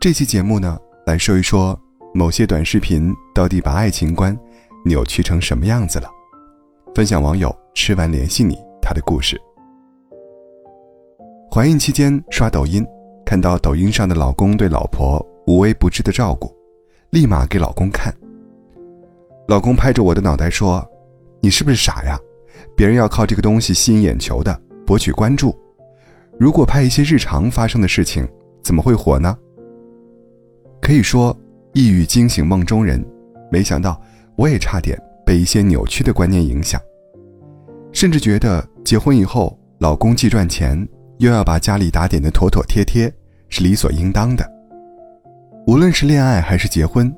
这期节目呢，来说一说某些短视频到底把爱情观扭曲成什么样子了。分享网友吃完联系你他的故事。怀孕期间刷抖音，看到抖音上的老公对老婆无微不至的照顾，立马给老公看。老公拍着我的脑袋说：“你是不是傻呀？别人要靠这个东西吸引眼球的，博取关注。如果拍一些日常发生的事情，怎么会火呢？”可以说，一语惊醒梦中人。没想到，我也差点被一些扭曲的观念影响，甚至觉得结婚以后，老公既赚钱，又要把家里打点的妥妥帖帖，是理所应当的。无论是恋爱还是结婚，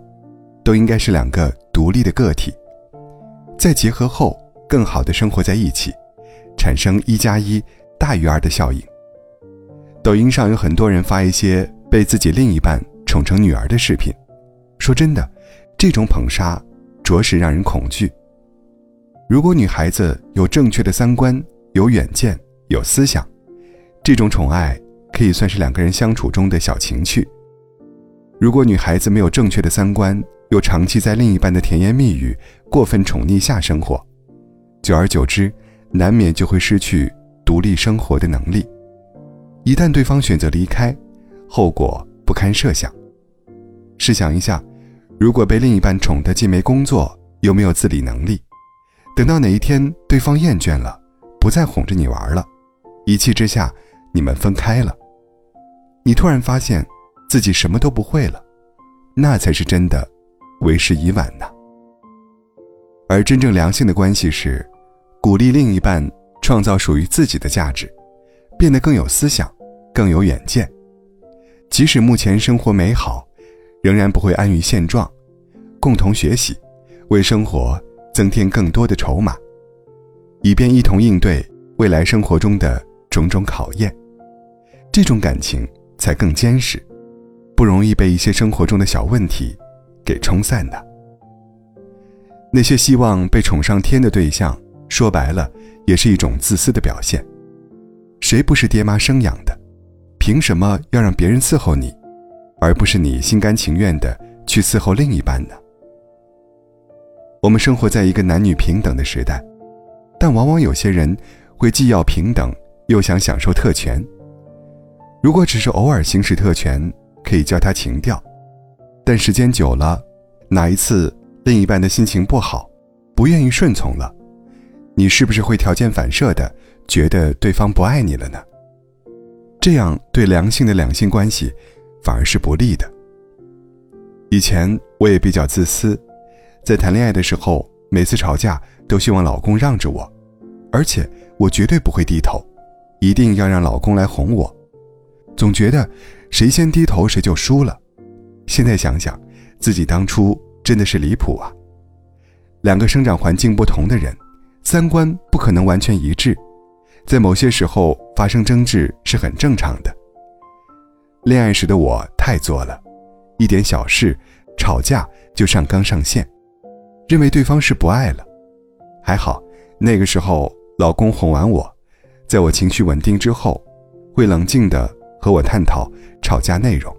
都应该是两个独立的个体，在结合后更好的生活在一起，产生一加一大于二的效应。抖音上有很多人发一些被自己另一半。宠成女儿的视频，说真的，这种捧杀着实让人恐惧。如果女孩子有正确的三观、有远见、有思想，这种宠爱可以算是两个人相处中的小情趣。如果女孩子没有正确的三观，又长期在另一半的甜言蜜语、过分宠溺下生活，久而久之，难免就会失去独立生活的能力。一旦对方选择离开，后果不堪设想。试想一下，如果被另一半宠得既没工作又没有自理能力，等到哪一天对方厌倦了，不再哄着你玩了，一气之下你们分开了，你突然发现自己什么都不会了，那才是真的为时已晚呢。而真正良性的关系是，鼓励另一半创造属于自己的价值，变得更有思想，更有远见，即使目前生活美好。仍然不会安于现状，共同学习，为生活增添更多的筹码，以便一同应对未来生活中的种种考验。这种感情才更坚实，不容易被一些生活中的小问题给冲散的。那些希望被宠上天的对象，说白了也是一种自私的表现。谁不是爹妈生养的？凭什么要让别人伺候你？而不是你心甘情愿的去伺候另一半呢？我们生活在一个男女平等的时代，但往往有些人会既要平等，又想享受特权。如果只是偶尔行使特权，可以叫他情调，但时间久了，哪一次另一半的心情不好，不愿意顺从了，你是不是会条件反射的觉得对方不爱你了呢？这样对良性的两性关系。反而是不利的。以前我也比较自私，在谈恋爱的时候，每次吵架都希望老公让着我，而且我绝对不会低头，一定要让老公来哄我。总觉得谁先低头谁就输了。现在想想，自己当初真的是离谱啊！两个生长环境不同的人，三观不可能完全一致，在某些时候发生争执是很正常的。恋爱时的我太作了，一点小事吵架就上纲上线，认为对方是不爱了。还好那个时候老公哄完我，在我情绪稳定之后，会冷静的和我探讨吵架内容。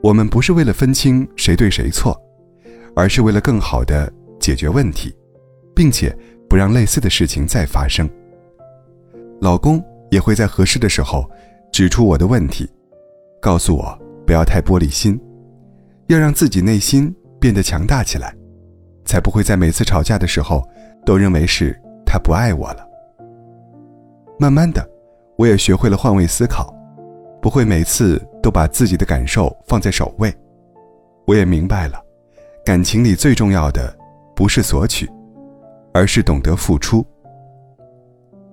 我们不是为了分清谁对谁错，而是为了更好的解决问题，并且不让类似的事情再发生。老公也会在合适的时候指出我的问题。告诉我不要太玻璃心，要让自己内心变得强大起来，才不会在每次吵架的时候都认为是他不爱我了。慢慢的，我也学会了换位思考，不会每次都把自己的感受放在首位。我也明白了，感情里最重要的不是索取，而是懂得付出。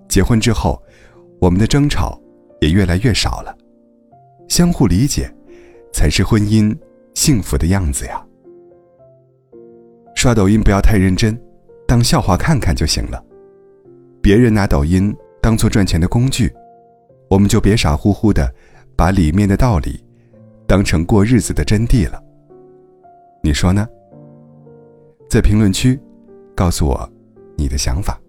结婚之后，我们的争吵也越来越少了。相互理解，才是婚姻幸福的样子呀。刷抖音不要太认真，当笑话看看就行了。别人拿抖音当做赚钱的工具，我们就别傻乎乎的把里面的道理当成过日子的真谛了。你说呢？在评论区告诉我你的想法。